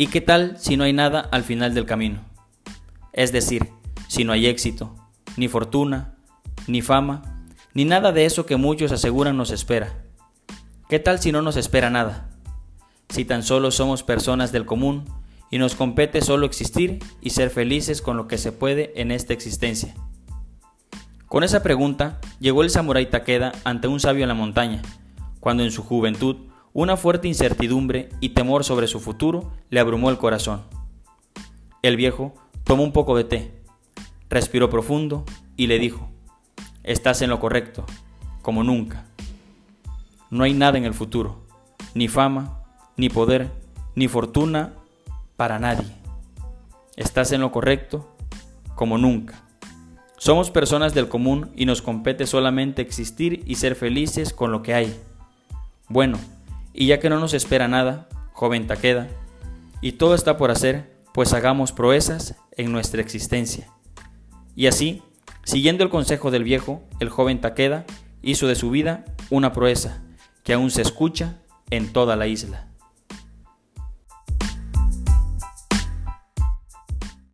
¿Y qué tal si no hay nada al final del camino? Es decir, si no hay éxito, ni fortuna, ni fama, ni nada de eso que muchos aseguran nos espera. ¿Qué tal si no nos espera nada? Si tan solo somos personas del común y nos compete solo existir y ser felices con lo que se puede en esta existencia. Con esa pregunta llegó el samurái Takeda ante un sabio en la montaña, cuando en su juventud una fuerte incertidumbre y temor sobre su futuro le abrumó el corazón. El viejo tomó un poco de té, respiró profundo y le dijo, Estás en lo correcto, como nunca. No hay nada en el futuro, ni fama, ni poder, ni fortuna para nadie. Estás en lo correcto, como nunca. Somos personas del común y nos compete solamente existir y ser felices con lo que hay. Bueno, y ya que no nos espera nada, joven Taqueda, y todo está por hacer, pues hagamos proezas en nuestra existencia. Y así, siguiendo el consejo del viejo, el joven Taqueda hizo de su vida una proeza que aún se escucha en toda la isla.